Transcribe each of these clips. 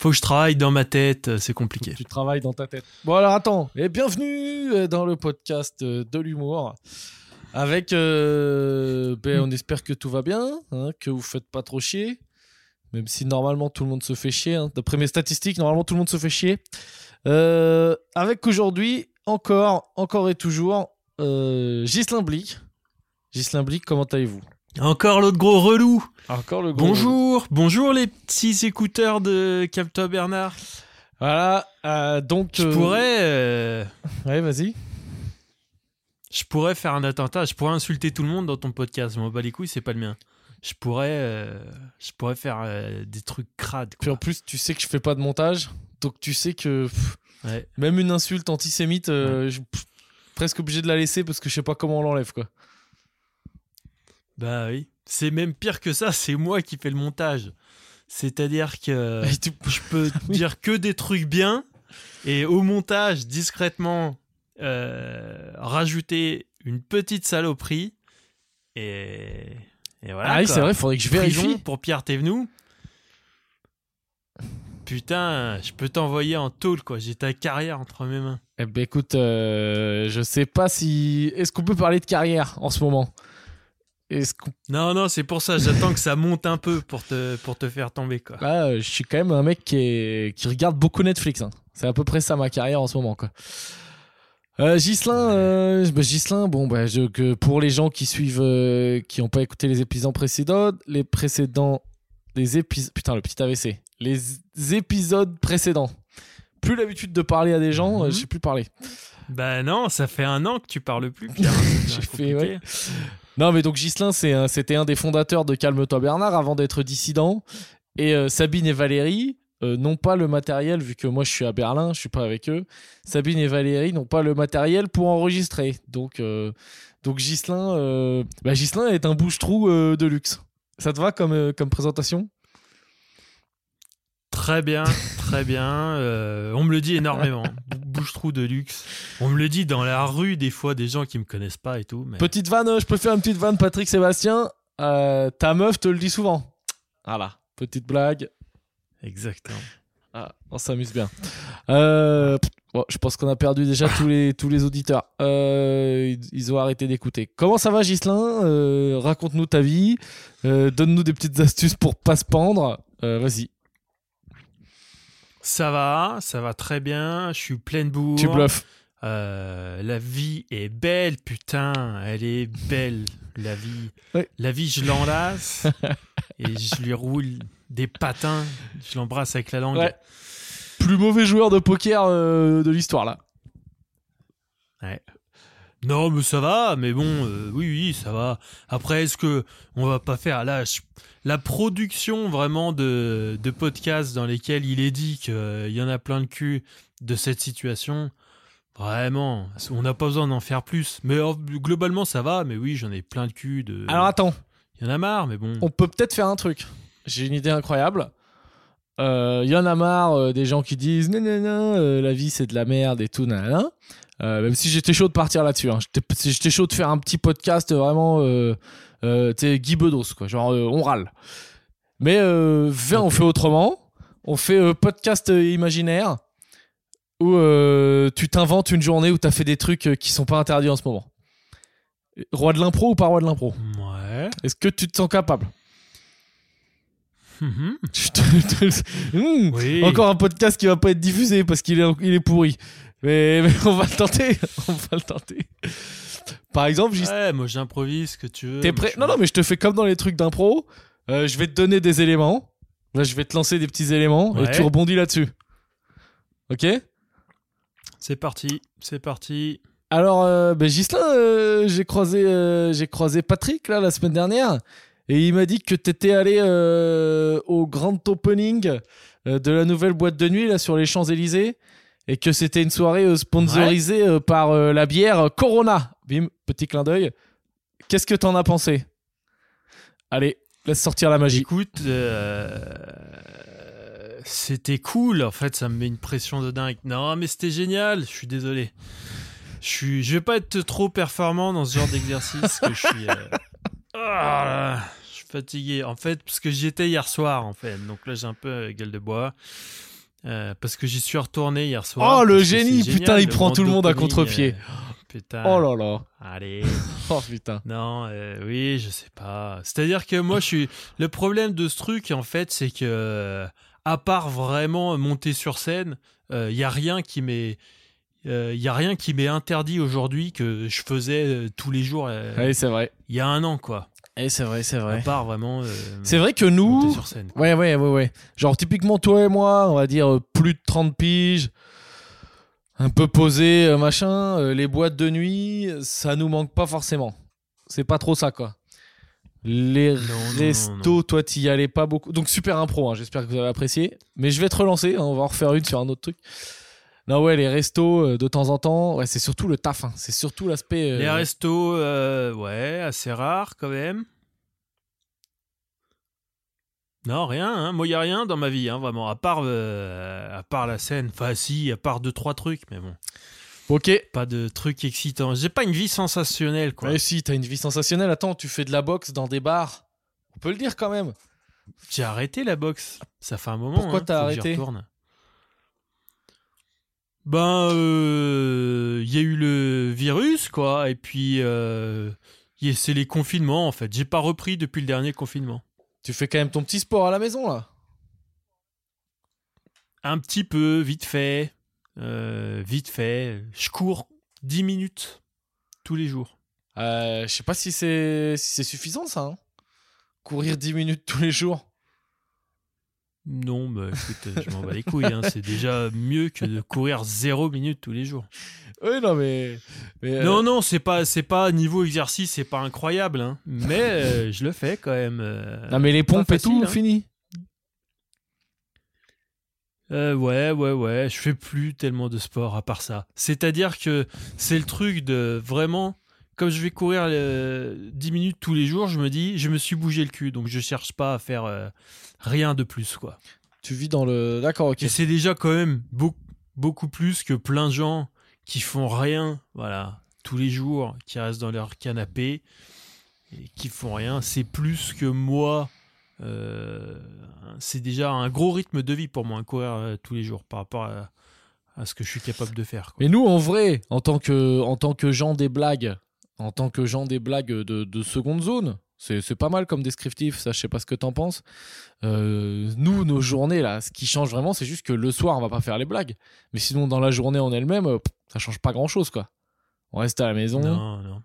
Faut que je travaille dans ma tête, euh, c'est compliqué. Tu travailles dans ta tête. Bon alors attends, et bienvenue euh, dans le podcast euh, de l'humour. Avec, euh, ben, on espère que tout va bien, hein, que vous faites pas trop chier. Même si normalement tout le monde se fait chier. hein. D'après mes statistiques, normalement tout le monde se fait chier. Euh, avec aujourd'hui, encore, encore et toujours, euh, Ghislain Blic. Ghislain Blic, comment allez-vous? Encore l'autre gros relou. Encore le gros- Bonjour, bonjour les petits écouteurs de Capta Bernard. Voilà, euh, donc. Je euh, pourrais, euh, Ouais, vas-y. je pourrais faire un attentat. Je pourrais insulter tout le monde dans ton podcast. Je m'en bats les couilles, c'est pas le mien. Je pourrais, euh, je pourrais faire des trucs crades. Puis en plus, tu sais que je fais pas de montage, donc tu sais que pff, Ouais. même une insulte antisémite, je suis presque obligé de la laisser parce que je sais pas comment on l'enlève quoi. Bah oui. C'est même pire que ça. C'est moi qui fais le montage. C'est-à-dire que je peux dire que des trucs bien et au montage discrètement euh, rajouter une petite saloperie et, et voilà. ah oui, c'est vrai, faudrait que je Prison vérifie. pour Pierre Thévenoud. Putain, je peux t'envoyer en tôle quoi. J'ai ta carrière entre mes mains. Eh ben écoute, euh, je sais pas si est-ce qu'on peut parler de carrière en ce moment? Est-ce qu'on Non non, c'est pour ça. J'attends que ça monte un peu pour te pour te faire tomber quoi. Là, euh, je suis quand même un mec qui, est... qui regarde beaucoup Netflix. hein. C'est à peu près ça ma carrière en ce moment. Quoi. Euh, Ghislain, euh, bah, Ghislain, bon, bah, je- que pour les gens qui suivent, euh, qui n'ont pas écouté les épisodes précédents, les précédents, les épisodes, putain, le petit AVC, les épisodes précédents. Plus l'habitude de parler à des gens, je sais plus parler. Bah non, ça fait un an que tu parles plus. Pierre. J'ai fait, ouais. Non, mais donc Ghislain, c'était un des fondateurs de Calme-toi Bernard avant d'être dissident. Et euh, Sabine et Valérie euh, n'ont pas le matériel, vu que moi je suis à Berlin, je suis pas avec eux. Sabine et Valérie n'ont pas le matériel pour enregistrer. Donc, euh, donc Ghislain, bah, Ghislain est un bouche-trou de luxe. Ça te va comme présentation? Très bien, très bien. Euh, on me le dit énormément. Bouche-trou de luxe. On me le dit dans la rue, des fois, des gens qui me connaissent pas et tout. Mais... Petite vanne, euh, je peux faire une petite vanne, Patrick Sébastien. Euh, ta meuf te le dit souvent. Voilà, petite blague. Exactement. Ah, on s'amuse bien. Euh, bon, je pense qu'on a perdu déjà tous les, tous les auditeurs. Euh, ils, ils ont arrêté d'écouter. Comment ça va, Gislin Euh, Raconte-nous ta vie. Euh, Donne-nous des petites astuces pour pas se pendre. Euh, Vas-y, Ça va, ça va très bien. Je suis plein de bourre. tu bluffes. Euh, la vie est belle, putain. Elle est belle, la vie. Ouais. La vie, je l'enlace et je lui roule des patins. Je l'embrasse avec la langue. Ouais. Plus mauvais joueur de poker euh, de l'histoire, là. Non, mais ça va, mais bon, euh, oui, oui, ça va. Après, est-ce que on va pas faire là je- la production vraiment de, de podcasts dans lesquels il est dit qu'il y en a plein de cul de cette situation Vraiment, on n'a pas besoin d'en faire plus. Mais euh, globalement, ça va, mais oui, j'en ai plein de cul. De... Alors attends, Il y en a marre, mais bon. on peut peut-être faire un truc. J'ai une idée incroyable. Il y en a marre euh, des gens qui disent non, non, non, euh, la vie c'est de la merde et tout, nanana. Euh, même si j'étais chaud de partir là-dessus. hein. J'étais chaud de faire un petit podcast vraiment, euh, tu sais, Guy Bedos, quoi. Genre, euh, on râle. Mais euh, viens, on fait autrement. On fait euh, podcast euh, imaginaire où tu t'inventes une journée où tu as fait des trucs qui sont pas interdits en ce moment. Roi de l'impro ou pas roi de l'impro? Ouais. Est-ce que tu te sens capable? Mmh. Oui. Encore un podcast qui va pas être diffusé parce qu'il est, il est pourri. Mais, mais on va le tenter. On va le tenter. Par exemple, Ouais, moi j'improvise ce que tu veux. t'es prêt? Non, non, mais je te fais comme dans les trucs d'impro. Euh, je vais te donner des éléments. Là, je vais te lancer des petits éléments et Ouais. tu rebondis là-dessus. Ok? C'est parti, c'est parti. Alors, euh, ben, Ghislain, euh, j'ai croisé, euh, j'ai croisé Patrick là la semaine dernière et il m'a dit que t'étais allé euh, au grand opening euh, de la nouvelle boîte de nuit là sur les Champs Élysées et que c'était une soirée euh, sponsorisée euh, par euh, la bière Corona. Bim, petit clin d'œil. Qu'est-ce que t'en as pensé? Allez, laisse sortir la magie. Écoute, euh, c'était cool. En fait, ça me met une pression de dingue. Non, mais c'était génial. Je suis désolé. Je suis, je vais pas être trop performant dans ce genre d'exercice que je suis. euh, là fatigué. En fait, parce que j'y étais hier soir, en fait. Donc là, j'ai un peu euh, gueule de bois. Euh, parce que j'y suis retourné hier soir. Oh, le génie, putain, il prend tout le monde à contre-pied. euh, putain. Oh là là. Allez. Oh putain. Non, euh, oui, je sais pas. C'est-à-dire que moi, je suis. Le problème de ce truc, en fait, c'est que, euh, à part vraiment monter sur scène, il y a rien qui m'est. Il y a rien qui m'est interdit aujourd'hui que je faisais euh, tous les jours euh, Oui, c'est vrai. il y a un an, quoi. Eh, c'est vrai, c'est À vrai. part vraiment. euh, C'est vrai que monter nous. sur scène. Ouais, ouais, ouais, ouais. Genre, typiquement, toi et moi, on va dire euh, plus de 30 piges, un peu posé, euh, machin. euh, les boîtes de nuit, ça nous manque pas forcément. C'est pas trop ça, quoi. Les non, non, restos, toi, t'y allais pas beaucoup. Donc, super impro, hein, j'espère que vous avez apprécié. Mais je vais te relancer, hein, on va en refaire une sur un autre truc. Non, ouais, les restos, euh, de temps en temps, ouais, c'est surtout le taf. hein. C'est surtout l'aspect. euh, Les restos, euh, ouais, assez rares quand même. Non, rien. Hein. Moi, il n'y a rien dans ma vie, hein, vraiment. À part, euh, à part la scène. Enfin, si, à part deux, trois trucs, mais bon. Ok. Pas de trucs excitants. J'ai pas une vie sensationnelle, quoi. Ouais, si, t'as une vie sensationnelle. Attends, tu fais de la boxe dans des bars. On peut le dire quand même. J'ai arrêté la boxe. Ça fait un moment. Pourquoi hein, t'as arrêté retourne. Ben, euh, il y a eu le virus, quoi. Et puis, euh, c'est les confinements, en fait. J'ai pas repris depuis le dernier confinement. Tu fais quand même ton petit sport à la maison là. Un petit peu, vite fait. Euh, vite fait. Je cours 10 minutes tous les jours. Euh, je sais pas si c'est si suffisant ça. hein. Courir 10 minutes tous les jours. Non, bah écoute, je m'en bats les couilles. hein. C'est déjà mieux que de courir 0 minutes tous les jours. Oui, non mais. mais, euh, Non, non, c'est pas, c'est pas niveau exercice, c'est pas incroyable. hein. Mais euh, je le fais quand même. euh, non, mais les pompes et tout, hein. fini. Euh, ouais, ouais, ouais. Je fais plus tellement de sport à part ça. C'est-à-dire que c'est le truc de vraiment. Comme je vais courir euh, 10 minutes tous les jours, je me dis, je me suis bougé le cul, donc je cherche pas à faire euh, rien de plus, quoi. Tu vis dans le. D'accord, ok. Et c'est déjà quand même beaucoup, beaucoup plus que plein de gens qui font rien, voilà, tous les jours, qui restent dans leur canapé et qui font rien. C'est plus que moi. euh, c'est déjà un gros rythme de vie pour moi, courir euh, tous les jours par rapport à, à ce que je suis capable de faire. quoi. Mais nous, en vrai, en tant que, en tant que gens des blagues, en tant que gens des blagues de, de seconde zone, c'est pas mal comme descriptif, ça, je sais pas ce que t'en penses. Euh, nous, nos journées, là, ce qui change vraiment, c'est juste que le soir, on va pas faire les blagues. Mais sinon, dans la journée en elle-même, euh, ça change pas grand-chose, quoi. On reste à la maison. Non, non.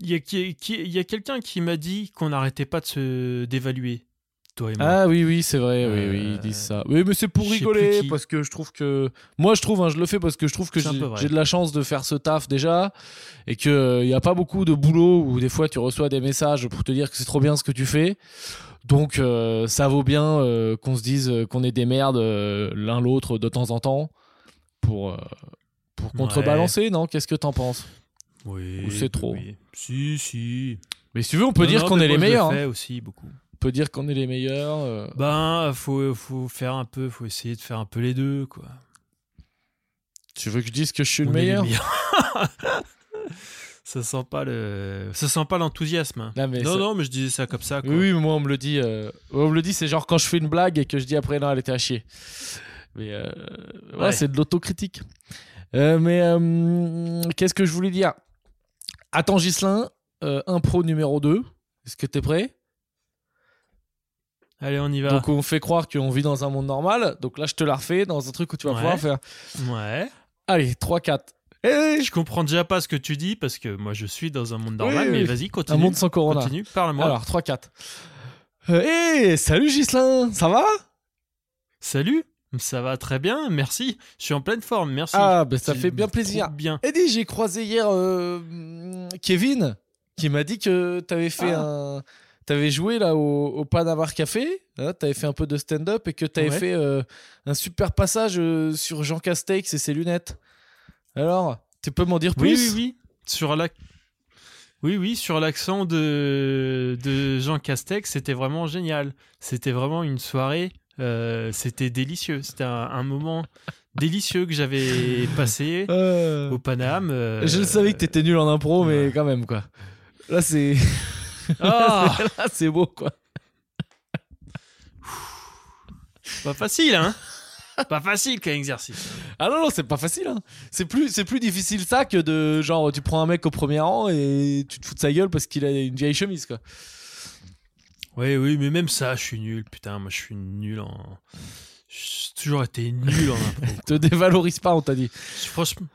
Il y a, a quelqu'un qui m'a dit qu'on n'arrêtait pas de se d'évaluer, toi et moi. Ah oui, oui, c'est vrai, oui, Euh, oui, ils disent ça. Oui, mais c'est pour rigoler, parce que je trouve que... Moi, je trouve, hein, je le fais parce que je trouve que j'ai de la chance de faire ce taf déjà, et qu'il n'y a pas beaucoup de boulot où des fois tu reçois des messages pour te dire que c'est trop bien ce que tu fais. Donc euh, ça vaut bien euh, qu'on se dise euh, qu'on est des merdes euh, l'un l'autre de temps en temps pour, euh, pour contrebalancer, non? Qu'est-ce que t'en penses? Oui. Ou c'est trop? oui. Si, si. Mais si tu veux, on peut Non, dire qu'on est les je le meilleurs. hein. fais aussi beaucoup. Peut dire qu'on est les meilleurs. euh. Ben, faut, faut faire un peu, faut essayer de faire un peu les deux, quoi. Tu veux que je dise que je suis le On meilleur? ça sent pas le, ça sent pas l'enthousiasme. hein. Non, mais non, ça- non, mais je disais ça comme ça. Quoi. Oui, moi on me le dit. euh, On me le dit, c'est genre quand je fais une blague et que je dis après non, elle était à chier. Mais euh, ouais, Ouais. c'est de l'autocritique. Euh, mais qu'est-ce que je voulais dire? Attends, Gislin, impro numéro 2. Est-ce que t'es prêt? Allez, on y va. Donc on fait croire qu'on vit dans un monde normal. Donc là, je te la refais dans un truc où tu vas Ouais. pouvoir faire. Ouais. Allez, 3, 4. Eh, Je comprends déjà pas ce que tu dis parce que moi je suis dans un monde normal, Oui, mais oui. vas-y, un continue. monde sans corona. Continue, parle-moi. Alors, 3, 4. Euh, hey, salut Gislin, ça va? Salut, ça va très bien, merci. Je suis en pleine forme, merci. Ah, ben ça fait bien plaisir. Bien. Eddie, j'ai croisé hier euh, Kevin qui m'a dit que t'avais fait Ah. un. T'avais joué là au, au Panama Café, hein, t'avais fait un peu de stand-up et que t'avais Ouais. fait euh, un super passage euh, sur Jean Castex et ses lunettes. Alors, tu peux m'en dire Oui, plus? oui, oui. Sur la... Oui, oui, sur l'accent de, de Jean Castex, c'était vraiment génial. C'était vraiment une soirée. euh, c'était délicieux. C'était un, un moment délicieux que j'avais passé au Paname. Je le savais que t'étais nul en impro, mais quand même quoi. Là, c'est. Ah, Là, c'est beau, quoi. pas facile, hein Pas facile comme exercice. Ah non, non, c'est pas facile. Hein. C'est plus, c'est plus difficile ça que de genre tu prends un mec au premier rang et tu te fous de sa gueule parce qu'il a une vieille chemise quoi. Oui, oui, mais même ça, je suis nul. Putain, moi, je suis nul en. J'ai toujours été nul en impro. Te dévalorise pas, on t'a dit. Franchement,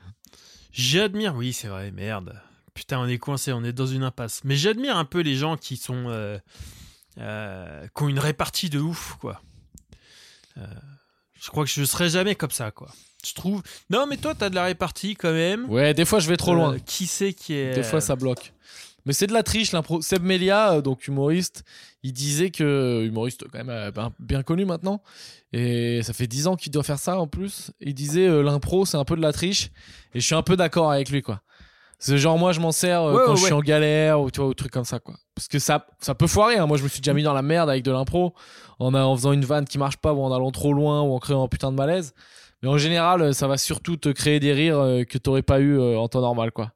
j'admire. Oui, c'est vrai, merde. Putain, on est coincé, on est dans une impasse. Mais j'admire un peu les gens qui sont. euh, euh, qui ont une répartie de ouf, quoi. Euh, je crois que je serai jamais comme ça, quoi. Je trouve. Non, mais toi, t'as de la répartie quand même. Ouais, des fois je vais trop loin. Qui c'est qui est. Des fois ça bloque. Mais c'est de la triche l'impro. Seb Melia, donc humoriste, il disait que humoriste quand même ben, bien connu maintenant et ça fait 10 ans qu'il doit faire ça en plus. Il disait euh, l'impro c'est un peu de la triche et je suis un peu d'accord avec lui quoi. C'est genre moi je m'en sers euh, Ouais, quand ouais, je suis ouais. en galère ou tu vois ou trucs comme ça quoi. Parce que ça ça peut foirer hein. Moi je me suis déjà mis dans la merde avec de l'impro en, en faisant une vanne qui marche pas ou en allant trop loin ou en créant un putain de malaise. Mais en général, ça va surtout te créer des rires euh, que t'aurais pas eu euh, en temps normal quoi.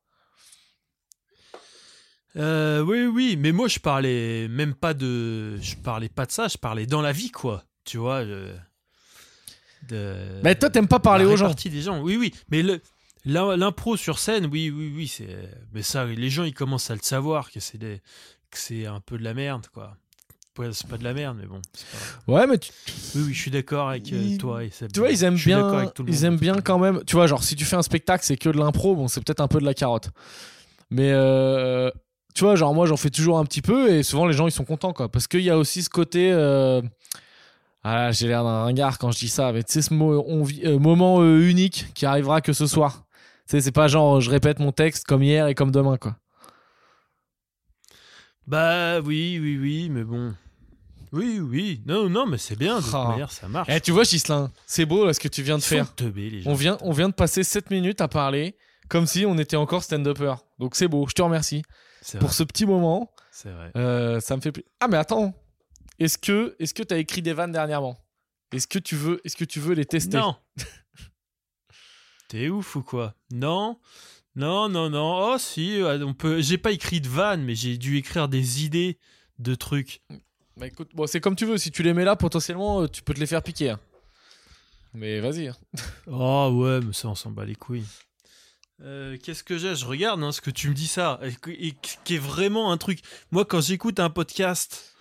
Euh, oui, oui, mais moi je parlais même pas de, je parlais pas de ça, je parlais dans la vie, quoi. Tu vois. je- De... Mais toi t'aimes pas parler aux gens. des gens. Oui, oui, mais le- l'impro sur scène, oui, oui, oui, c'est. Mais ça, les gens ils commencent à le savoir que c'est des, que c'est un peu de la merde, quoi. Ouais, c'est pas de la merde, mais bon. pas. Ouais, mais tu, Oui, oui, je suis d'accord avec euh, Ils- toi et Seb. tu vois, ils aiment bien, ils aiment bien quand même. Tu vois, genre si tu fais un spectacle, c'est que de l'impro, bon, c'est peut-être un peu de la carotte. Mais euh, tu vois, genre moi, j'en fais toujours un petit peu et souvent les gens ils sont contents quoi, parce qu'il y a aussi ce côté. euh, Ah, j'ai l'air d'un ringard quand je dis ça, mais tu sais, ce mo- on vit- euh, moment unique qui arrivera que ce soir. Tu sais, c'est pas genre je répète mon texte comme hier et comme demain quoi. Bah oui, oui, oui, mais bon. Oui, oui. Non, non, mais c'est bien. De toute Ah. manière, ça marche. Eh, tu vois, Gislain, c'est beau là, ce que tu viens de Ils faire. teubés, les gens. On vient, on vient de passer 7 minutes à parler comme si on était encore stand-upper. Donc c'est beau, je te remercie pour vrai. ce petit moment. C'est vrai. Euh, ça me fait plaisir. Ah mais attends, est-ce que que t'as écrit des vannes dernièrement? Est-ce que tu veux est-ce que tu veux les tester? Non. T'es ouf ou quoi? Non? Non, non, non. Oh si, ouais, on peut. J'ai pas écrit de vanne, mais j'ai dû écrire des idées de trucs. Bah écoute, bon c'est comme tu veux. Si tu les mets là, potentiellement euh, tu peux te les faire piquer. hein. Mais vas-y. hein. Oh ouais, mais ça on s'en bat les couilles. Euh, Qu'est-ce que j'ai? Je regarde hein, ce que tu me dis ça, et qui est vraiment un truc. Moi, quand j'écoute un podcast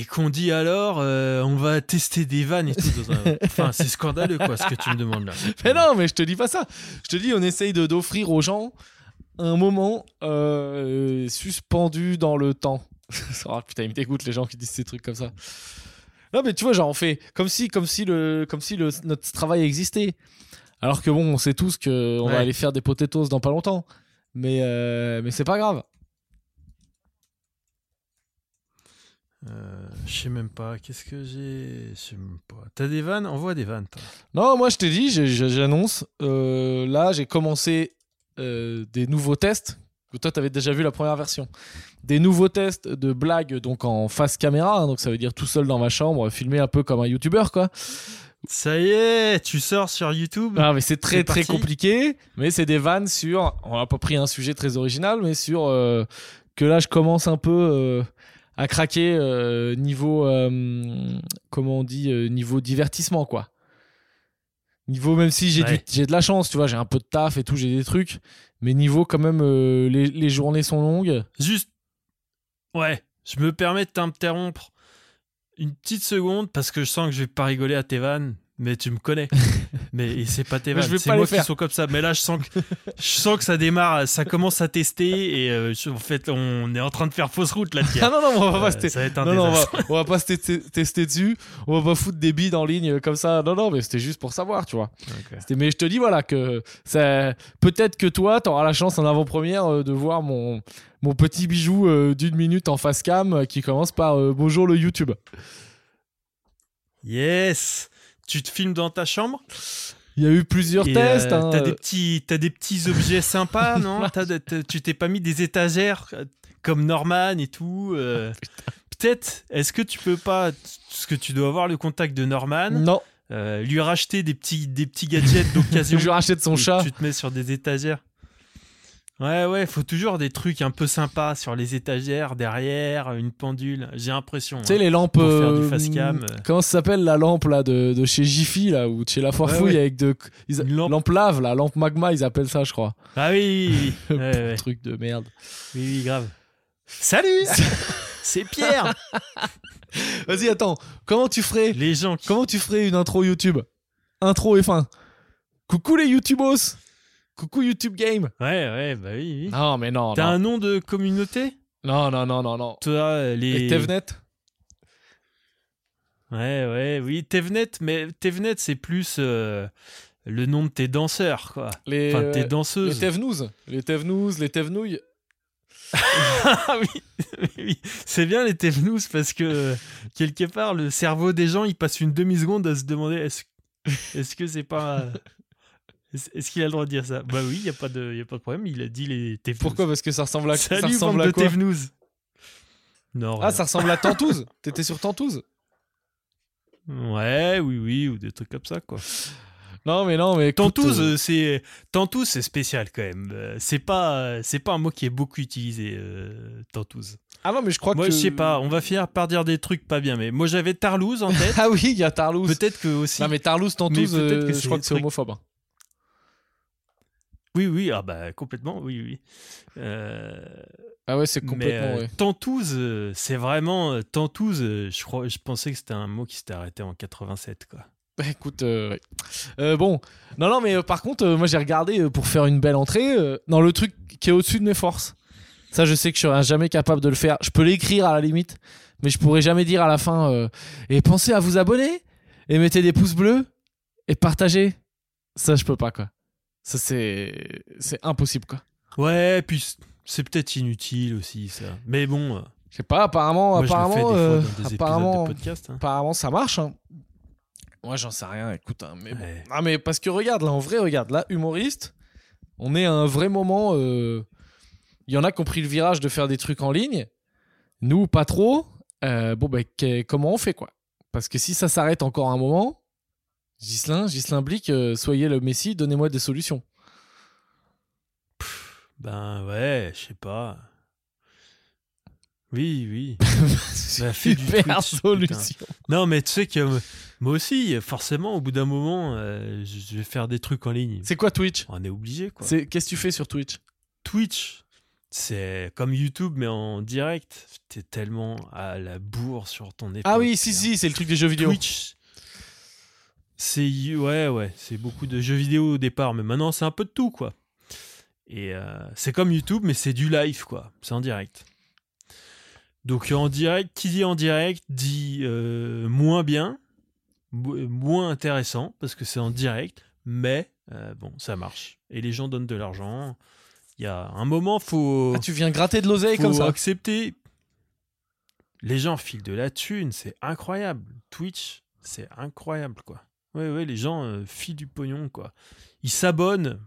et qu'on dit alors, euh, on va tester des vannes et tout, dans un- enfin, c'est scandaleux quoi, ce que tu me demandes là. Mais non, mais je te dis pas ça. Je te dis, on essaye de d'offrir aux gens un moment euh, suspendu dans le temps. oh, putain, ils me dégoûtent les gens qui disent ces trucs comme ça. Non, mais tu vois, genre on fait comme si, comme si le, comme si le, notre travail existait. Alors que bon, on sait tous que on Ouais. va aller faire des potatoes dans pas longtemps. Mais euh, mais c'est pas grave. Euh, je sais même pas. Qu'est-ce que j'ai Je sais même pas. T'as des vannes? Envoie des vannes, toi. Non, moi je t'ai dit, j'annonce. euh, là, j'ai commencé euh, des nouveaux tests. Toi, t'avais déjà vu la première version. Des nouveaux tests de blagues donc en face caméra. hein, donc ça veut dire tout seul dans ma chambre, filmé un peu comme un youtubeur quoi. Ça y est, tu sors sur YouTube? Ah, mais c'est très très compliqué. Mais c'est des vannes sur. On n'a pas pris un sujet très original, mais sur que là je commence un peu à craquer euh, niveau euh, comment on dit euh, niveau divertissement quoi. Niveau même si j'ai Ouais. du- j'ai de la chance, tu vois, j'ai un peu de taf et tout, j'ai des trucs, mais niveau quand même les, les journées sont longues. Juste. Ouais, je me permets de t'interrompre une petite seconde parce que je sens que je vais pas rigoler à tes vannes, mais tu me connais. mais c'est pas tes vannes, c'est pas moi qui sont comme ça. Mais là, je sens que je sens que ça démarre, ça commence à tester et euh, en fait, on est en train de faire fausse route là. Ah non non, on va pas Euh, se te- ça va être un non, non, on va, on va pas se te- tester dessus, on va pas foutre des bides en ligne comme ça. Non non, mais c'était juste pour savoir, tu vois. Ok. C'était- Mais je te dis voilà que ça peut-être que toi t'auras la chance en avant-première euh, de voir mon mon petit bijou euh, d'une minute en face cam qui commence par bonjour le YouTube. Yes. Tu te filmes dans ta chambre Il y a eu plusieurs et, tests. euh, hein. T'as des petits, t'as des petits objets sympas, non de- t'as- Tu t'es pas mis des étagères euh, comme Norman et tout. euh, Peut-être. Est-ce que tu peux pas, parce que tu dois avoir le contact de Norman, Non, euh, lui racheter des petits, des petits gadgets d'occasion je lui rachète son et chat. Tu te mets sur des étagères. Ouais, ouais, faut toujours des trucs un peu sympas sur les étagères, derrière, une pendule. J'ai l'impression. Tu sais, hein. les lampes. Pour faire du euh, cam, euh. Comment ça s'appelle la lampe là de, de chez Jiffy là ou de chez La Foirefouille ouais. avec de. ils- Une lampe. lampe lave, la lampe magma, ils appellent ça, je crois. Ah oui, oui, oui. Ouais, ouais. Truc de merde. oui, oui, grave. Salut C'est Pierre Vas-y, attends. Comment tu ferais Les gens qui... Comment tu ferais une intro YouTube? Intro et fin. Coucou les YouTubos Coucou YouTube Game Ouais, ouais, bah oui, oui. Non, mais non. T'as Non. un nom de communauté? Non, non, non, non, non. Toi, les... Et Tevnet? Ouais, ouais, oui, Tevnet, mais Tevnet, c'est plus euh, le nom de tes danseurs, quoi. Les, Enfin, tes euh, les danseuses. Tevnouz Les Tevnouz, les Tevnouilles Ah oui, oui, c'est bien les Tevnous parce que quelque part, le cerveau des gens, il passe une demi-seconde à se demander est-ce est-ce que c'est pas. Est-ce qu'il a le droit de dire ça? Bah oui, il n'y a, pas de- y a pas de problème, il a dit les Tevnous. Pourquoi? Parce que ça ressemble à, ça Salut, ressemble bande à de quoi? Tevnous Non, Ah, ça ressemble à Tantouze T'étais sur Tantouze Ouais, oui, oui, ou des trucs comme ça, quoi. Non, mais non, mais. écoute, Tantouze, euh, c'est Tantouze, c'est spécial quand même. Euh, C'est pas, c'est pas un mot qui est beaucoup utilisé. Euh, Tantouze. Ah non, mais je crois Moi, que. je sais pas. On va finir par dire des trucs pas bien. Mais moi, j'avais Tarlouse en tête. Ah oui, il y a Tarlouse. Peut-être que aussi. Non, mais Tarlouse, Tantouze, euh, que je crois que c'est homophobe. hein. Oui, oui. Ah bah complètement. Oui, oui. Euh, Ah ouais, c'est mais complètement. euh, ouais. Tantouze, euh, c'est vraiment euh, Tantouze. euh, je crois, je pensais que c'était un mot qui s'était arrêté en 87, quoi. Bah, écoute, euh, ouais. Euh, bon, non, non, mais euh, par contre, euh, moi j'ai regardé euh, pour faire une belle entrée euh, dans le truc qui est au-dessus de mes forces. Ça, je sais que je serai jamais capable de le faire. Je peux l'écrire à la limite, mais je pourrais jamais dire à la fin. euh, et pensez à vous abonner et mettez des pouces bleus et partagez. Ça, je peux pas quoi. Ça, c'est c'est impossible quoi. Ouais, puis c'est peut-être inutile aussi ça. Mais bon, euh, Je sais pas. Apparemment, moi je le fais des apparemment, fois euh, dans des épisodes apparemment, de podcast. hein. apparemment, ça marche. hein. Moi, j'en sais rien. Écoute, hein, mais bon. Ouais. Ah mais parce que regarde là en vrai regarde là humoriste on est à un vrai moment euh, il y en a qui ont pris le virage de faire des trucs en ligne nous pas trop Euh, bon ben que- comment on fait quoi? Parce que si ça s'arrête encore un moment Gislin Gislin Blic euh, soyez le messie donnez-moi des solutions Ben ouais, je sais pas. Oui, oui. Bah, fais du Twitch, solution Non, mais tu sais que euh, moi aussi, forcément, au bout d'un moment, euh, je vais faire des trucs en ligne. c'est quoi Twitch? On est obligé, quoi. c'est qu'est-ce que tu fais sur Twitch? Twitch, c'est comme YouTube, mais en direct. T'es tellement à la bourre sur ton épaule. ah oui si si c'est le truc des jeux vidéo Twitch, c'est ouais, ouais, c'est beaucoup de jeux vidéo au départ, mais maintenant c'est un peu de tout, quoi. Et euh, c'est comme YouTube, mais c'est du live, quoi. C'est en direct. Donc en direct, qui dit en direct dit euh, moins bien, mo- moins intéressant parce que c'est en direct, mais euh, bon, ça marche. Et les gens donnent de l'argent. Il y a un moment, faut ah tu viens gratter de l'oseille comme ça accepter. Les gens filent de la thune, c'est incroyable. Twitch, c'est incroyable, quoi. Ouais, ouais, les gens euh, filent du pognon, quoi. Ils s'abonnent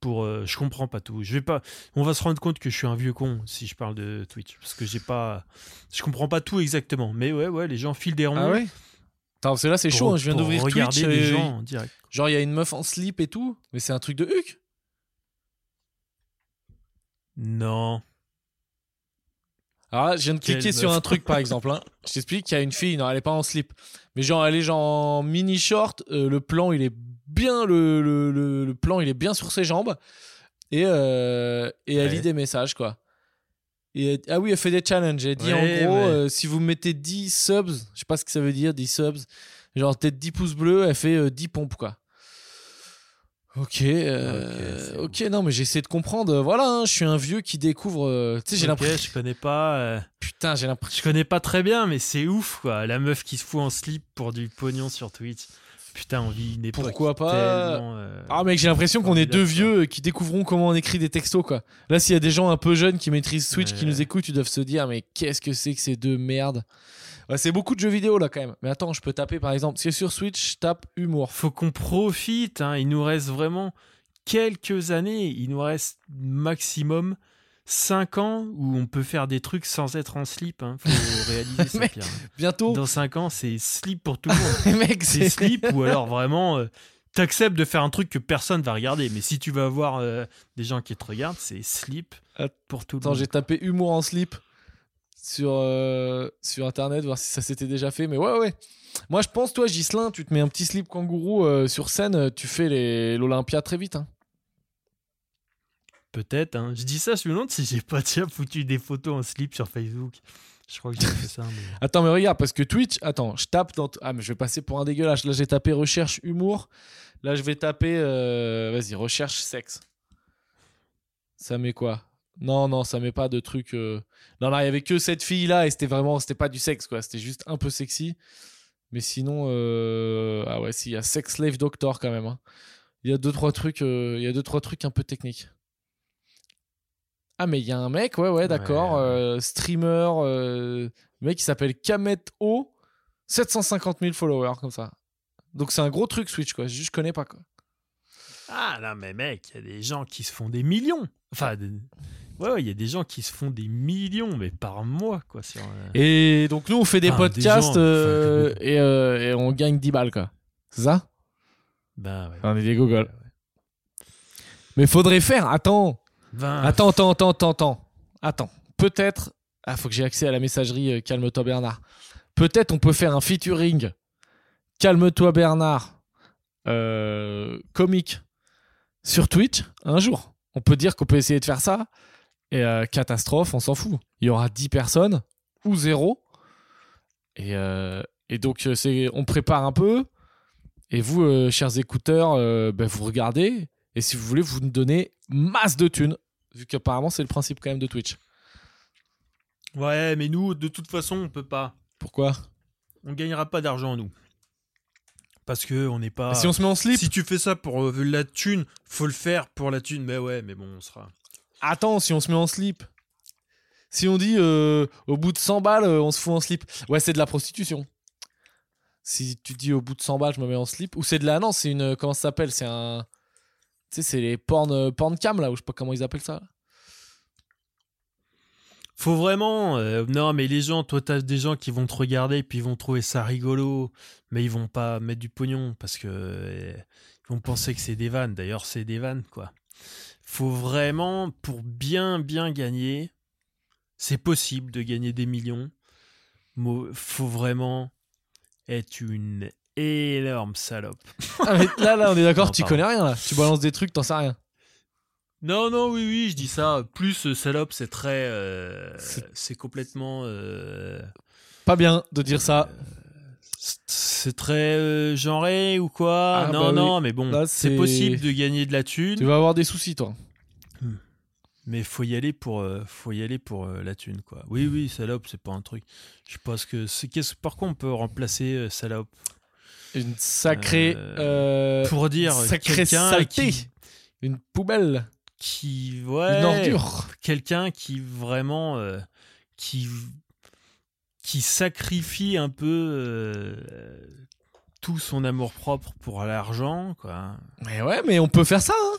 pour. euh, je comprends pas tout. Je vais pas. On va se rendre compte que je suis un vieux con si je parle de Twitch, parce que j'ai pas. Je comprends pas tout exactement. Mais ouais, ouais, les gens filent des ronds. ah ouais? Attends, parce là c'est chaud hein, je viens d'ouvrir regarder Twitch les euh, gens en direct. Genre, il y a une meuf en slip et tout, mais c'est un truc de Huck. Non. Alors là, je viens de cliquer sur un truc, par exemple. hein. Je t'explique qu'il y a une fille, non, elle est pas en slip. Mais genre, elle est genre en mini short. euh, le plan, il est bien, le, le, le- le plan, il est bien sur ses jambes. Et, euh, et elle Ouais. lit des messages, quoi. Et, ah oui, elle fait des challenges. Elle dit Ouais, en gros, ouais. euh, si vous mettez 10 subs, je sais pas ce que ça veut dire, 10 subs, genre peut-être 10 pouces bleus, elle fait euh, 10 pompes, quoi. Ok, euh, Ok, ok, c'est non, mais j'essaie de comprendre. Voilà, hein, je suis un vieux qui découvre. euh, tu sais, j'ai l'impression. je connais pas. euh, Putain, j'ai l'impression. Je connais pas très bien, mais c'est ouf, quoi. La meuf qui se fout en slip pour du pognon sur Twitch. Putain, on vit une époque. Pourquoi pas euh, Ah mec, j'ai l'impression qu'on est deux vieux qui découvront comment on écrit des textos quoi. Là, s'il y a des gens un peu jeunes qui maîtrisent Switch, qui nous écoutent, ils doivent se dire mais qu'est-ce que c'est que ces deux merdes? C'est beaucoup de jeux vidéo là quand même. Mais attends, je peux taper par exemple. Si sur Switch, je tape humour. Faut qu'on profite. hein. Il nous reste vraiment quelques années. Il nous reste maximum 5 ans où on peut faire des trucs sans être en slip. Hein. Faut réaliser ça, Mec. Bientôt, Dans 5 ans, c'est slip pour tout le monde. C'est slip ou alors vraiment euh, t'acceptes de faire un truc que personne va regarder. Mais si tu vas avoir euh, des gens qui te regardent, c'est slip pour tout le Attends, monde. j'ai tapé humour en slip sur, euh, sur internet, voir si ça s'était déjà fait. Mais ouais, ouais. Moi, je pense, toi, Gislin, tu te mets un petit slip kangourou euh, sur scène, euh, tu fais l'Olympia très vite. hein. Peut-être. hein. Je dis ça, je me demande si j'ai pas déjà foutu des photos en slip sur Facebook. Je crois que j'ai fait ça. mais- Attends, mais regarde, parce que Twitch, attends, je tape dans. Ah, mais je vais passer pour un dégueulasse. Là, j'ai tapé recherche humour. Là, je vais taper. euh, Vas-y, recherche sexe. Ça met quoi? Non, non, ça met pas de truc. euh, Non, non, il y avait que cette fille-là et c'était vraiment. C'était pas du sexe, quoi. C'était juste un peu sexy. Mais sinon. euh, Ah ouais, si, il y a Sex Slave Doctor quand même. hein. Il y a deux, trois trucs. euh, Il y a deux, trois trucs un peu techniques. Ah, mais il y a un mec, ouais, ouais, d'accord. Ouais. streamer. mec, il s'appelle Kamet O. 750 000 followers, comme ça. Donc, c'est un gros truc, Switch, quoi. Juste, je connais pas, quoi. Ah non, mais mec, il y a des gens qui se font des millions. Enfin, des- ouais, ouais, il y a des gens qui se font des millions, mais par mois, quoi. Sur, euh, Et donc, nous, on fait des Enfin, des podcasts gens, euh, enfin, et, euh, et on gagne 10 balles, quoi. C'est ça? Ben ouais. On est des gogoles. Mais faudrait faire. Attends. 20. Attends, attends, attends, attends, attends. Attends. Peut-être. Ah, faut que j'ai accès à la messagerie Calme-toi Bernard. Peut-être on peut faire un featuring Calme-toi Bernard comique sur Twitch un jour. On peut dire qu'on peut essayer de faire ça. Et euh, catastrophe, on s'en fout. Il y aura 10 personnes ou zéro. Et, euh, et donc, euh, on prépare un peu. Et vous, euh, chers écouteurs, ben, vous regardez. Et si vous voulez, vous nous donnez masse de thunes. Vu qu'apparemment, c'est le principe quand même de Twitch. Ouais, mais nous, de toute façon, on peut pas. Pourquoi? On gagnera pas d'argent, nous. Parce que on n'est pas. Si on se met en slip Si tu fais ça pour la thune, faut le faire pour la thune. Mais ouais, mais bon, on sera. Attends, si on se met en slip. Si on dit euh, au bout de 100 balles, euh, on se fout en slip. Ouais, c'est de la prostitution. Si tu dis au bout de 100 balles, je me mets en slip. Ou c'est de la. Non, c'est une. Comment ça s'appelle C'est un. Tu sais, c'est les porn, euh, porn cam là, ou je sais pas comment ils appellent ça. Faut vraiment. euh, non, mais les gens, toi, t'as des gens qui vont te regarder puis ils vont trouver ça rigolo, mais ils vont pas mettre du pognon parce que euh, ils vont penser que c'est des vannes. D'ailleurs, c'est des vannes, quoi. Faut vraiment, pour bien, bien gagner, c'est possible de gagner des millions. Faut vraiment être une énorme salope. Ah, mais là, là, on est d'accord, tu pardon. connais rien là. Tu balances des trucs, t'en sais rien. Non, non, oui, oui, je dis ça. Plus euh, salope, c'est très. euh, C'est- c'est complètement. euh, Pas bien de dire ça. C'est- très euh, genré ou quoi Ah, Non, bah non, mais bon, Là, c'est c'est- possible de gagner de la thune, Tu vas avoir des soucis, toi. mais faut y aller pour, euh, faut y aller pour euh, la thune, quoi. Oui, oui, salope, c'est pas un truc. Je pense que c'est qu'est-ce par quoi on peut remplacer euh, salope? Une sacrée. Pour dire sacrée quelqu'un saleté. qui, Une poubelle. qui, ouais, Une ordure. quelqu'un qui vraiment qui qui sacrifie un peu euh, tout son amour propre pour l'argent quoi. Mais ouais, mais on peut faire ça. Hein.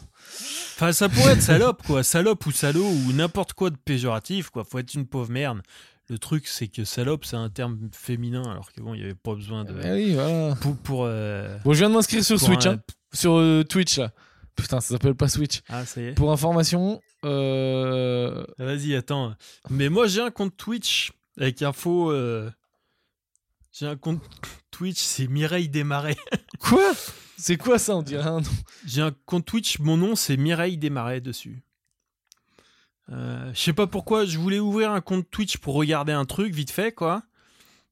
Enfin ça pourrait être salope quoi, salope ou salaud ou n'importe quoi de péjoratif quoi, faut être une pauvre merde. Le truc c'est que salope c'est un terme féminin alors que bon, il y avait pas besoin de Eh oui, voilà. pour, pour, euh, Bon, je viens de m'inscrire sur Switch, un- hein. sur euh, Twitch là. Putain, ça s'appelle pas Switch. Ah ça y est. Pour information, euh... Vas-y, attends. Mais moi, j'ai un compte Twitch avec faux. euh, J'ai un compte Twitch, c'est Mireille Desmarais. quoi? C'est quoi ça? On dirait un nom. J'ai un compte Twitch, mon nom, c'est Mireille Desmarais dessus. Euh, Je sais pas pourquoi, je voulais ouvrir un compte Twitch pour regarder un truc vite fait, quoi.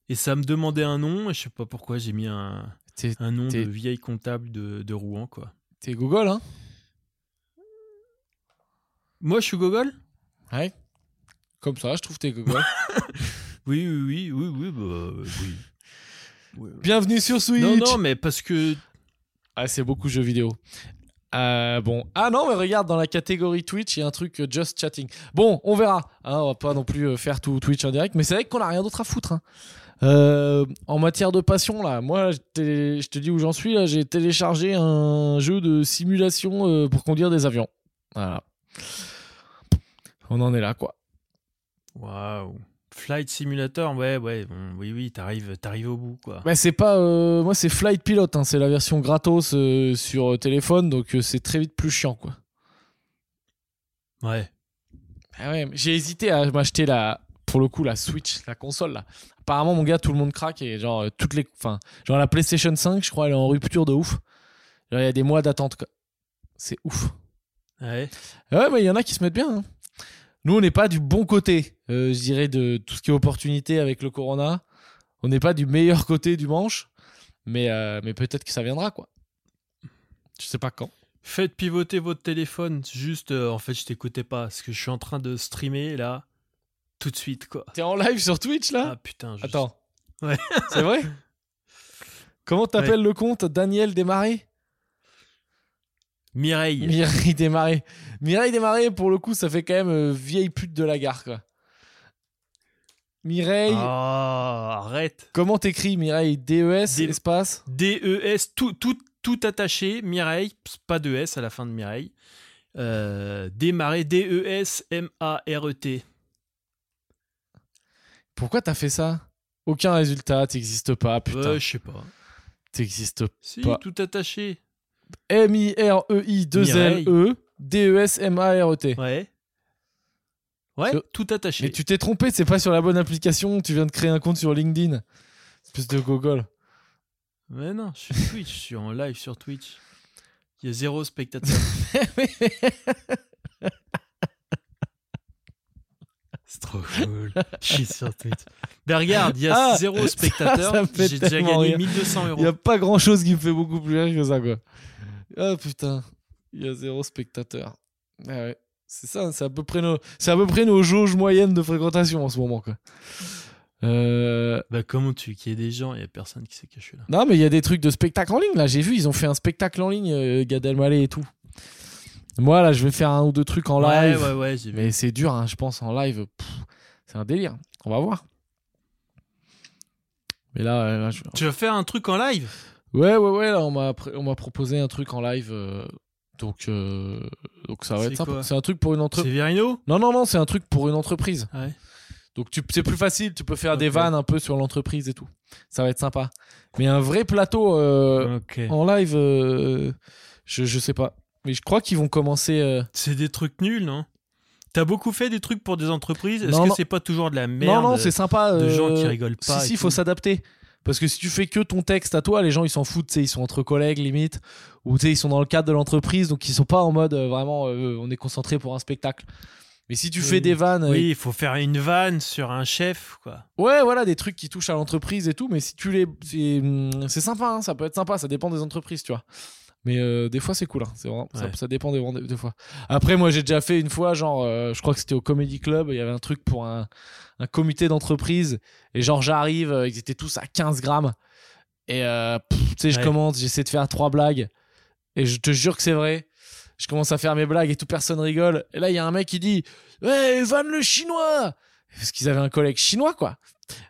Et ça me demandait un nom, et je sais pas pourquoi j'ai mis un, nom de vieille comptable de, de Rouen, quoi. T'es Google, hein? Moi, je suis Gogol? Ouais. Comme ça, je trouve t'es. Oui, oui, oui, oui, oui, bah, oui. Bienvenue sur Switch. Non, non, mais parce que Ah, c'est beaucoup jeux vidéo. Euh, bon. Ah non, mais regarde, dans la catégorie Twitch, il y a un truc euh, Just Chatting. Bon, on verra. Hein, on va pas non plus euh, faire tout Twitch en direct, mais c'est vrai qu'on a rien d'autre à foutre. hein. En matière de passion, là, moi, je te dis où j'en suis. Là, j'ai téléchargé un jeu de simulation pour conduire des avions. Voilà. On en est là, quoi. Waouh. Flight Simulator, ouais, ouais, bon, oui, oui, t'arrives, t'arrives au bout, quoi. Bah, c'est pas. euh, moi, c'est Flight Pilot, hein, c'est la version gratos euh, sur euh, téléphone, donc euh, c'est très vite plus chiant, quoi. Ouais. Ah ouais, mais j'ai hésité à m'acheter la. Pour le coup, la Switch, la console, là. Apparemment, mon gars, tout le monde craque et genre, toutes les. Enfin, genre la PlayStation 5, je crois, elle est en rupture de ouf. Genre, il y a des mois d'attente, quoi. C'est ouf. Ouais. Ouais, mais il y en a qui se mettent bien. hein. Nous, on n'est pas du bon côté, euh, je dirais, de tout ce qui est opportunité avec le Corona. On n'est pas du meilleur côté du manche, mais, euh, mais peut-être que ça viendra, quoi. Je sais pas quand. Faites pivoter votre téléphone. Juste, euh, en fait, je t'écoutais pas parce que je suis en train de streamer là, tout de suite, quoi. T'es en live sur Twitch, là? Ah putain. je- Attends. Ouais. C'est vrai? Comment t'appelles le compte Daniel Desmarais? Mireille. Mireille Desmarais. Mireille Desmarais, pour le coup, ça fait quand même euh, vieille pute de la gare, quoi. Mireille, Ah, arrête. comment t'écris Mireille? D-E-S, D- espace? D-E-S, tout, tout, tout attaché. Mireille, pas de S à la fin de Mireille. Euh, démarrer E D-E-S-M-A-R-E-T. Pourquoi t'as fait ça? Aucun résultat, t'existes pas, putain. Ouais, je sais pas. T'existes Si, Pas. tout attaché. M-I-R-E-I-2-L-E D-E-S-M-A-R-E-T. Ouais. Ouais, tout attaché. Mais tu t'es trompé, c'est pas sur la bonne application, tu viens de créer un compte sur LinkedIn. Espèce de gogol. Mais non, je suis Twitch, je suis en live sur Twitch. Il y a zéro spectateur. C'est trop cool. Je suis sur Twitch. Ben regarde, il y a Ah, zéro spectateur. J'ai déjà gagné rire. 1200 euros. Il y a pas grand chose qui me fait beaucoup plus rire que ça, quoi. Ah putain, il y a zéro spectateur. Ah ouais. C'est ça, c'est à peu près nos, c'est à peu près nos jauges moyennes de fréquentation en ce moment, quoi. Euh, Bah comment tu qu'il y ait des gens, il y a personne qui s'est caché là. Non, mais il y a des trucs de spectacle en ligne. Là, j'ai vu, ils ont fait un spectacle en ligne, euh, Gad Elmaleh et tout. Moi, là, je vais faire un ou deux trucs en live. Ouais, ouais. Mais c'est dur, hein, je pense, en live. c'est un délire. On va voir. Mais là, là, je- Tu vas faire un truc en live? Ouais, ouais, ouais. Là, on m'a on m'a proposé un truc en live. euh, donc, euh, donc ça va C'est être sympa. quoi C'est un truc pour une C'est entreprise. Virino? Non, non, non, c'est un truc pour une entreprise. Ouais. Donc tu- c'est plus facile. Tu peux faire des Ok. vannes un peu sur l'entreprise et tout. Ça va être sympa. Mais un vrai plateau euh, Ok. en live, euh, je, je sais pas. Mais je crois qu'ils vont commencer. euh, C'est des trucs nuls, non? T'as beaucoup fait des trucs pour des entreprises? Est-ce Non, que non. c'est pas toujours de la merde non, non, c'est sympa. de gens euh, qui rigolent pas Si, et si, il faut tout? s'adapter. Parce que si tu fais que ton texte à toi, les gens ils s'en foutent, tu sais, ils sont entre collègues limite, ou tu sais, ils sont dans le cadre de l'entreprise, donc ils sont pas en mode euh, vraiment euh, on est concentré pour un spectacle. Mais si tu Oui. fais des vannes, euh, Oui, il faut faire une vanne sur un chef, quoi. ouais, voilà, des trucs qui touchent à l'entreprise et tout, mais si tu les. C'est hum, c'est sympa, hein, ça peut être sympa, ça dépend des entreprises, tu vois. Mais euh, des fois, c'est cool, hein, c'est vraiment, ça, Ouais. ça dépend des, fois. Après, moi, j'ai déjà fait une fois, genre, euh, je crois que c'était au Comedy Club, il y avait un truc pour un, un comité d'entreprise, et genre, j'arrive, euh, ils étaient tous à 15 grammes, et tu sais, je Ouais. commence, j'essaie de faire trois blagues, et je te jure que c'est vrai. Je commence à faire mes blagues et tout personne rigole. Et là, il y a un mec qui dit Ouais, vanne le chinois Parce qu'ils avaient un collègue chinois, quoi.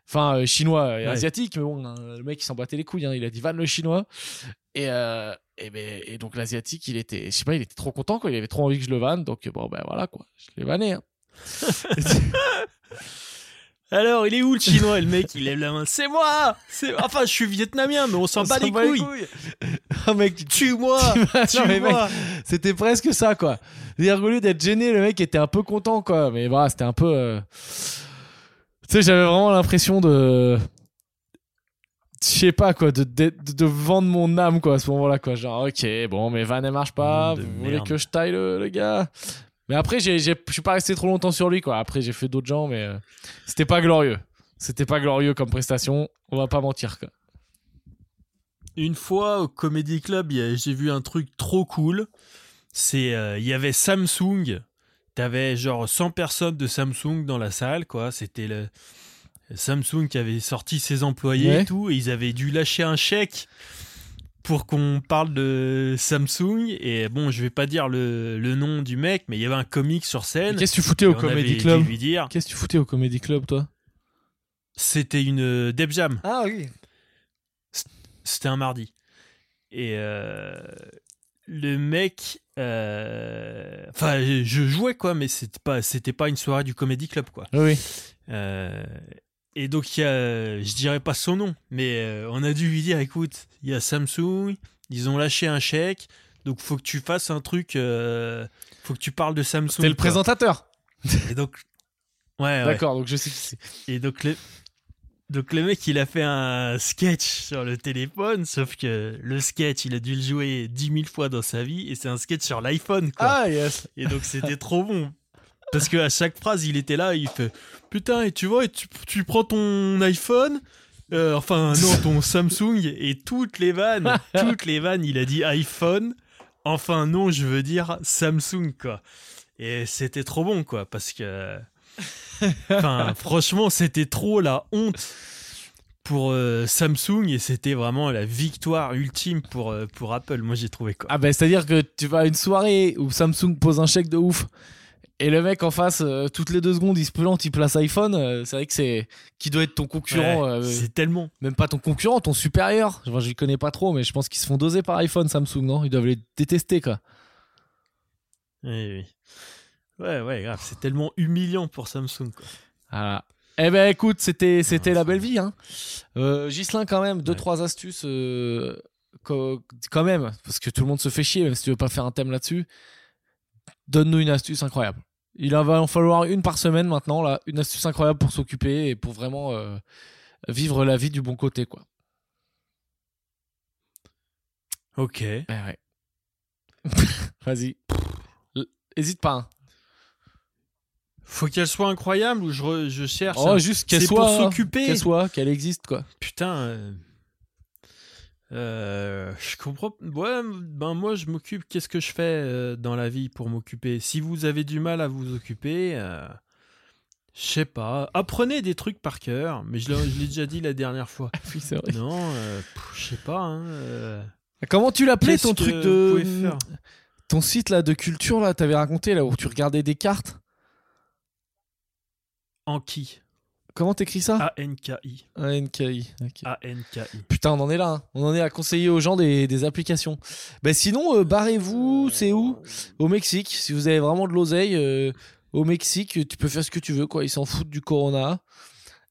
Enfin, euh, chinois et Ouais. asiatique, mais bon, hein, le mec, il s'en battait les couilles. hein. Il a dit vanne le chinois. Et, euh, et, ben, et donc, l'asiatique, il était, je sais pas, il était trop content, quoi. Il avait trop envie que je le vanne. Donc, bon, ben voilà, quoi. Je l'ai vanné. hein. Alors, il est où le chinois? Et le mec, il lève la main. C'est moi C'est Enfin, je suis vietnamien, mais on s'en bat les bat les couilles. Ah, mec, tu Tue-moi Tue-moi C'était presque ça, quoi. C'est-à-dire qu'au lieu d'être gêné, le mec était un peu content, quoi. Mais voilà, c'était un peu. euh, Tu sais, j'avais vraiment l'impression de. Je sais pas, quoi, de, de, de- de vendre mon âme, quoi, à ce moment-là, quoi. Genre, ok, bon, mais Van, elle marche pas. Vous voulez merde. que je taille le, le gars? Mais après, je suis pas resté trop longtemps sur lui, quoi. Après, j'ai fait d'autres gens, mais euh, c'était pas glorieux. C'était pas glorieux comme prestation. On va pas mentir, quoi. Une fois au Comedy Club, j'ai vu un truc trop cool. C'est euh, il y avait Samsung. T'avais genre 100 personnes de Samsung dans la salle, quoi. C'était le Samsung qui avait sorti ses employés Ouais. et tout, et ils avaient dû lâcher un chèque pour qu'on parle de Samsung. Et bon, je vais pas dire le, le nom du mec, mais il y avait un comique sur scène. Qu'est-ce que tu foutais au Comedy Club lui dire, Qu'est-ce que tu foutais au Comedy Club, toi? C'était une euh, Deb Jam. Ah oui. C'était un mardi. Et euh, le mec. euh, Enfin, je jouais quoi, mais c'était pas, c'était pas une soirée du Comedy Club quoi. Oui. Euh, et donc, il y a, je dirais pas son nom, mais euh, on a dû lui dire écoute, il y a Samsung, ils ont lâché un chèque, donc faut que tu fasses un truc, euh, faut que tu parles de Samsung. C'était le quoi. présentateur. Et donc, ouais, ouais. D'accord, donc je sais qui c'est. Et donc le, donc le mec, il a fait un sketch sur le téléphone, sauf que le sketch, il a dû le jouer 10 000 fois dans sa vie, et c'est un sketch sur l'iPhone, quoi. Ah, yes. Et donc c'était trop bon. Parce qu'à chaque phrase, il était là, il fait Putain, et tu vois, et tu, tu prends ton iPhone, euh, enfin non, ton Samsung, et toutes les vannes, toutes les vannes, il a dit iPhone. Enfin non, je veux dire Samsung, quoi. Et c'était trop bon, quoi, parce que. Enfin, franchement, c'était trop la honte pour euh, Samsung et c'était vraiment la victoire ultime pour, euh, pour Apple. Moi, j'ai trouvé quoi. Ah, ben, c'est-à-dire que tu vas à une soirée où Samsung pose un chèque de ouf. Et le mec en face, euh, toutes les deux secondes, il se plante, il place iPhone. euh, c'est vrai que c'est. Qui doit être ton concurrent Ouais, euh, c'est tellement. Même pas ton concurrent, ton supérieur. Enfin, je les connais pas trop, mais je pense qu'ils se font doser par iPhone, Samsung, non? Ils doivent les détester, quoi. Oui, oui. Ouais, ouais, grave. C'est tellement humiliant pour Samsung. Quoi. Eh ben écoute, c'était c'était la belle vie. Hein. Ghislain, quand même, deux, Ouais. trois astuces. quand même, parce que tout le monde se fait chier, même si tu veux pas faire un thème là-dessus. Donne-nous une astuce incroyable. Il va en falloir une par semaine maintenant, là. Une astuce incroyable pour s'occuper et pour vraiment euh, vivre la vie du bon côté, quoi. Ok. Eh ouais. Vas-y. Hésite pas. hein. Faut qu'elle soit incroyable ou je, re- je cherche. Oh, un- juste qu'elle soit. pour s'occuper. Qu'elle soit, qu'elle existe, quoi. Putain. euh, euh, je comprends. Ouais, ben moi, je m'occupe. Qu'est-ce que je fais euh, dans la vie pour m'occuper? Si vous avez du mal à vous occuper, euh, je sais pas. Apprenez des trucs par cœur. Mais je l'ai déjà dit la dernière fois. Oui, c'est vrai. Non, euh, je sais pas. hein, Comment tu l'appelais ton truc de. faire? Ton site là de culture là, t'avais raconté là où tu regardais des cartes? Anki. Comment t'écris ça A-N-K-I. ANKI. A-N-K-I. Putain, on en est là. hein. On en est à conseiller aux gens des, des applications. Ben sinon, euh, barrez-vous. C'est où? Au Mexique. Si vous avez vraiment de l'oseille, euh, au Mexique, tu peux faire ce que tu veux quoi. Ils s'en foutent du corona.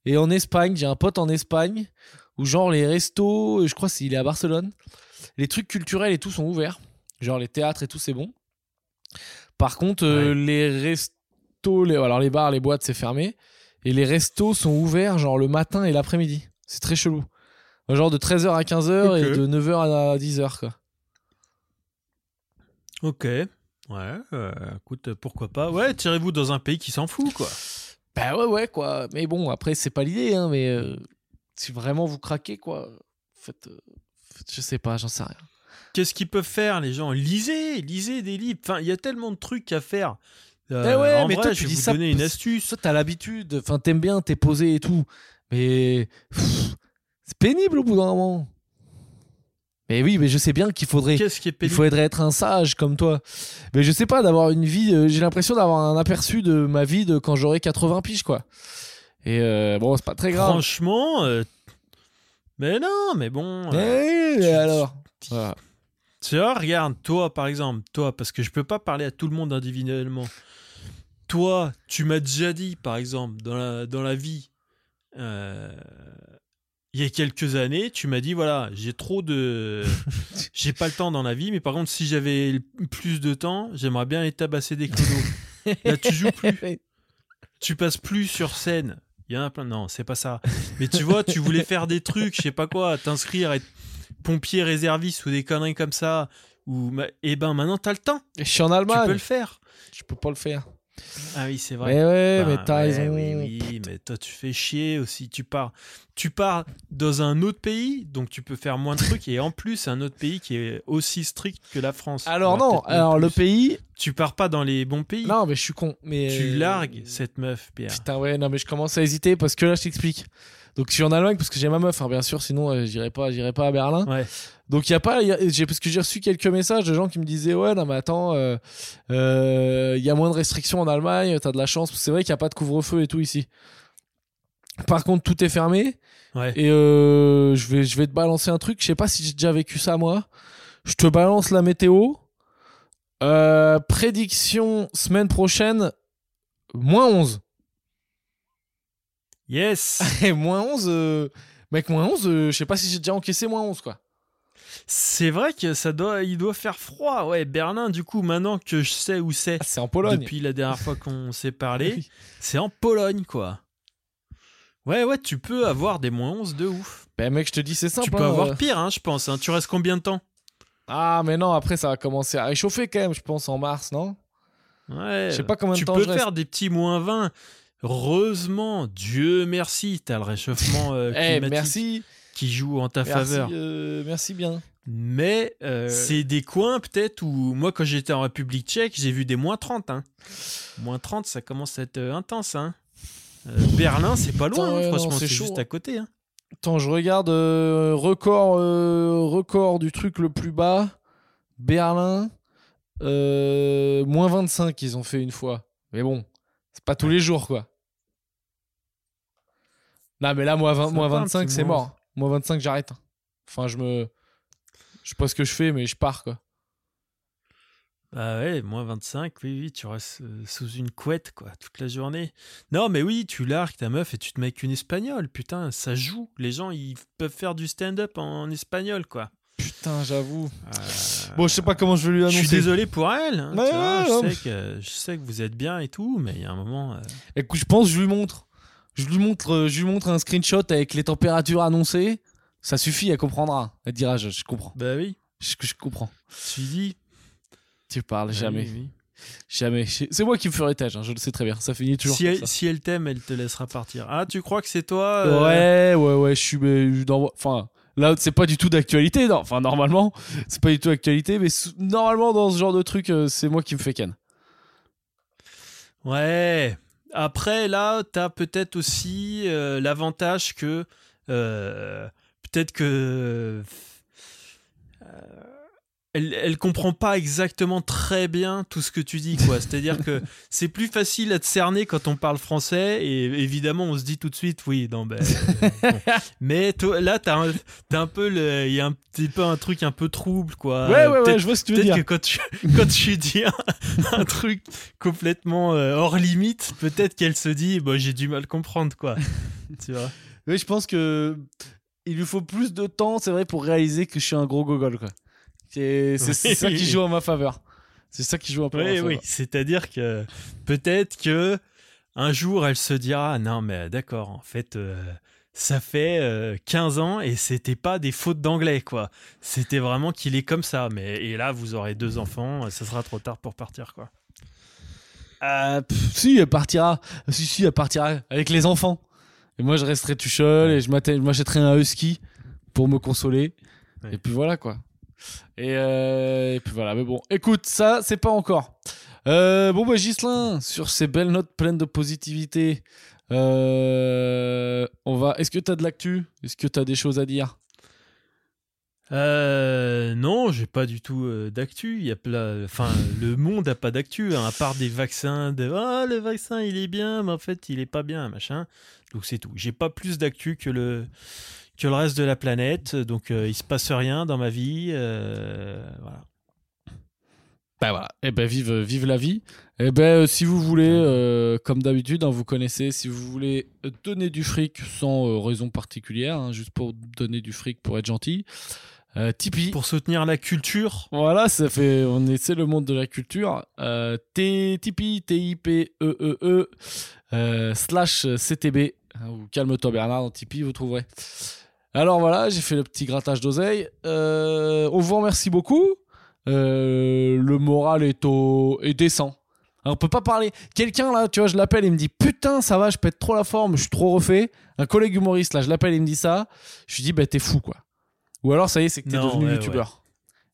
Et en Espagne, j'ai un pote en Espagne où genre les restos, je crois qu'il est à Barcelone, les trucs culturels et tout sont ouverts. Genre les théâtres et tout, c'est bon. Par contre, euh, les restos, les, alors les bars, les boîtes, c'est fermé. Et les restos sont ouverts genre le matin et l'après-midi. C'est très chelou. Genre de 13h à 15h et de 9h à 10h quoi. Ok. Ouais, euh, écoute, pourquoi pas. Ouais, tirez-vous dans un pays qui s'en fout, quoi. Bah ouais ouais quoi. Mais bon, après c'est pas l'idée hein, mais euh, si vraiment vous craquez quoi, faites, euh, faites- je sais pas, j'en sais rien. Qu'est-ce qu'ils peuvent faire, les gens? Lisez, lisez des livres. Enfin, il y a tellement de trucs à faire. Euh, Eh ouais, mais vrai, toi, tu dis ça une astuce. Ça t'as l'habitude, enfin t'aimes bien, t'es posé et tout. Mais c'est pénible au bout d'un moment. Mais oui, mais je sais bien qu'il faudrait Qu'est-ce qui est Il pénible faudrait être un sage comme toi. Mais je sais pas, d'avoir une vie. euh, J'ai l'impression d'avoir un aperçu de ma vie de quand j'aurai 80 piges, quoi. Et euh, bon, c'est pas très grave. Franchement, euh, mais non, mais bon. Eh tu- alors Voilà. Tu vois, regarde, toi, par exemple, toi, parce que je peux pas parler à tout le monde individuellement. Toi, tu m'as déjà dit, par exemple, dans la, dans la vie, euh, il y a quelques années, tu m'as dit, voilà, j'ai trop de... j'ai pas le temps dans la vie, mais par contre, si j'avais plus de temps, j'aimerais bien aller tabasser des clodos. Là, tu joues plus, tu passes plus sur scène. Il y en a plein. Non, c'est pas ça. Mais tu vois, tu voulais faire des trucs, je sais pas quoi, t'inscrire, être pompier réserviste ou des conneries comme ça. Ou eh ben maintenant t'as le temps. Je suis en Tu Allemagne. peux le faire. Je peux pas le faire. Ah oui, c'est vrai. Mais ouais, Bah, mais t'as ouais, raison. Oui, oui, mais toi tu fais chier aussi. Tu pars, tu pars dans un autre pays, donc tu peux faire moins de trucs. Et en plus, un autre pays qui est aussi strict que la France. Alors non, alors le pays. Tu pars pas dans les bons pays. Non, mais je suis con. Mais Tu euh, largues cette meuf, Pierre. Putain, ouais, non, mais je commence à hésiter parce que là, je t'explique. Donc, je suis en Allemagne parce que j'ai ma meuf, hein, bien sûr, sinon, euh, j'irai pas, j'irai pas à Berlin. Ouais. Donc, il y a pas, y a- parce que j'ai reçu quelques messages de gens qui me disaient, ouais, non, mais attends, euh, euh, il y a moins de restrictions en Allemagne, t'as de la chance. C'est vrai qu'il n'y a pas de couvre-feu et tout ici. Par contre, tout est fermé. Ouais. Et euh, je, vais, je vais te balancer un truc. Je sais pas si j'ai déjà vécu ça, moi. Je te balance la météo. Euh, prédiction semaine prochaine, moins 11. Yes Et moins 11, euh, mec, moins 11, euh, je sais pas si j'ai déjà encaissé moins 11, quoi. C'est vrai que ça doit, il doit faire froid. Ouais, Berlin, du coup, maintenant que je sais où c'est, Ah, c'est en Pologne. depuis la dernière fois qu'on s'est parlé, Oui. c'est en Pologne, quoi. Ouais, ouais, tu peux avoir des moins 11 de ouf. Ben, mec, je te dis, c'est simple. tu peux hein, avoir euh. pire, hein, je pense. hein. Tu restes combien de temps? Ah, mais non, après, ça va commencer à réchauffer quand même, je pense, en mars, non? Ouais. Je sais pas combien de tu temps peux je reste. faire des petits moins 20. Heureusement, Dieu merci, t'as le réchauffement euh, Eh, climatique merci. qui joue en ta Merci, faveur. euh, merci bien. Mais Euh, c'est des coins peut-être où moi quand j'étais en République tchèque, j'ai vu des moins 30. Hein. Moins 30, ça commence à être euh, intense. Hein. Euh, Berlin, c'est pas loin, hein, franchement, c'est juste à côté. Hein. Attends, je regarde euh, record, euh, record du truc le plus bas. Berlin, euh, moins 25 ils ont fait une fois. Mais bon, c'est pas tous les jours quoi. Non mais là, moins, 20 Ça moins va, un 25 petit c'est mort. Moins 25 j'arrête. Enfin je me... Je sais pas ce que je fais mais je pars quoi. Ah ouais, moins 25, oui, oui, tu restes euh, sous une couette, quoi, toute la journée. Non, mais oui, tu largues ta meuf et tu te mets avec une espagnole, putain, ça joue. Les gens, ils peuvent faire du stand-up en, espagnol, quoi. Putain j'avoue. Euh, Bon je sais pas comment je vais lui Je annoncer. suis désolé pour elle. hein, Ouais, tu vois, ouais, je, ouais. sais que, je sais que vous êtes bien et tout, mais il y a un moment. euh, Écoute, je pense que je lui montre. Je lui montre, euh, je lui montre un screenshot avec les températures annoncées. Ça suffit, elle comprendra. Elle dira, je, je comprends. Bah oui, Je, je comprends. tu dis. Tu parles bah jamais. oui, oui. Jamais. C'est moi qui me ferai tâche, hein, je le sais très bien. Ça finit toujours Si comme elle, ça. si elle t'aime, elle te laissera partir. Ah, tu crois que c'est toi euh, Ouais, ouais, ouais, je suis. dans- Enfin, là, c'est pas du tout d'actualité. Enfin, normalement, c'est pas du tout d'actualité, mais normalement, dans ce genre de truc, euh, c'est moi qui me fais ken. Ouais. Après, là, t'as peut-être aussi euh, l'avantage que. euh, peut-être que. Elle, elle comprend pas exactement très bien tout ce que tu dis, quoi. C'est-à-dire que c'est plus facile à te cerner quand on parle français, et évidemment, on se dit tout de suite, oui, non, ben. euh, bon. Mais toi, là, t'as un, t'as un peu. le- Il y a un petit peu un truc un peu trouble, quoi. ouais, ouais, ouais, Peut-être je vois ce que tu veux Peut-être dire. que quand tu, quand tu dis un, un truc complètement euh, hors limite, peut-être qu'elle se dit, bah, j'ai du mal à comprendre, quoi. tu vois? Oui, je pense que il lui faut plus de temps, c'est vrai, pour réaliser que je suis un gros gogol, quoi. C'est ça qui joue en ma faveur. C'est ça qui joue un peu en ma Oui, faveur. oui. C'est-à-dire que peut-être que un jour, elle se dira, non, mais d'accord, en fait, euh, ça fait euh, 15 ans et c'était pas des fautes d'anglais, quoi. C'était vraiment qu'il est comme ça. Mais, et là, vous aurez deux enfants, ça sera trop tard pour partir, quoi. Euh, pff, si, elle partira. Si, si, elle partira avec les enfants. Et moi, je resterai tout seul et je m'achèterai un husky pour me consoler. Ouais. Et puis voilà, quoi. Et, euh, et puis voilà, mais bon. Écoute, ça, c'est pas encore. Euh, bon, bah, Gislin, sur ces belles notes pleines de positivité, euh, on va. Est-ce que t'as de l'actu? Est-ce que t'as des choses à dire? Non, j'ai pas du tout d'actu. Il y a plein, enfin, le monde a pas d'actu, hein, à part des vaccins. De, ah, le vaccin, il est bien, mais en fait, il est pas bien, machin. Donc c'est tout. J'ai pas plus d'actu que le que le reste de la planète. Donc euh, il se passe rien dans ma vie. euh, voilà. Bah voilà, et ben vive, vive la vie. Et ben euh, si vous voulez, euh, comme d'habitude, hein, vous connaissez, si vous voulez euh, donner du fric sans euh, raison particulière, hein, juste pour donner du fric pour être gentil, euh, Tipeee. Pour soutenir la culture. Voilà, ça fait, on c'est le monde de la culture. Euh, T, Tipeee, T-I-P-E-E-E, E, euh, slash CTB, hein, ou calme-toi Bernard dans Tipeee, vous trouverez. Alors voilà, j'ai fait le petit grattage d'oseille. Euh, on vous remercie beaucoup. Euh, le moral est, au, est décent. Alors, on peut pas parler. Quelqu'un là, tu vois, je l'appelle, il me dit Putain, ça va, je pète trop la forme, je suis trop refait. Un collègue humoriste là, je l'appelle, il me dit ça. Je lui dis Bah, t'es fou quoi. Ou alors, ça y est, c'est que t'es Non, devenu ouais, youtubeur.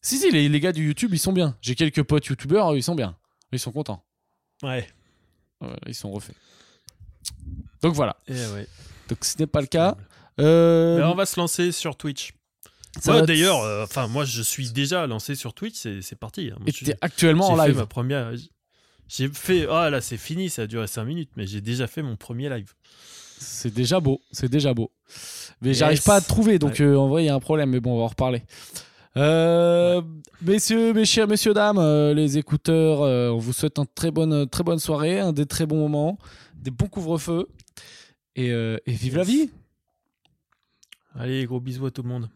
Si, si, les, les gars du YouTube, ils sont bien. J'ai quelques potes youtubeurs, ils sont bien. Ils sont contents. Ouais. Ouais, ils sont refaits. Donc voilà. Eh ouais. Donc ce n'est pas le cas. Euh, on va se lancer sur Twitch. Ouais, D'ailleurs, euh, enfin moi je suis déjà lancé sur Twitch, c'est parti. hein. Moi, Et actuellement en fait live. ma première. J'ai fait. Ah là, c'est fini, ça a duré 5 minutes, mais j'ai déjà fait mon premier live. C'est déjà beau, c'est déjà beau. Mais Yes. j'arrive pas à te trouver, donc Ouais. euh, en vrai, il y a un problème, mais bon, on va en reparler. Euh, Messieurs, mes chers messieurs, dames, euh, les écouteurs, euh, on vous souhaite une très bonne, très bonne soirée, un des très bons moments, des bons couvre-feux. Et, et vive la vie Allez, gros bisous à tout le monde.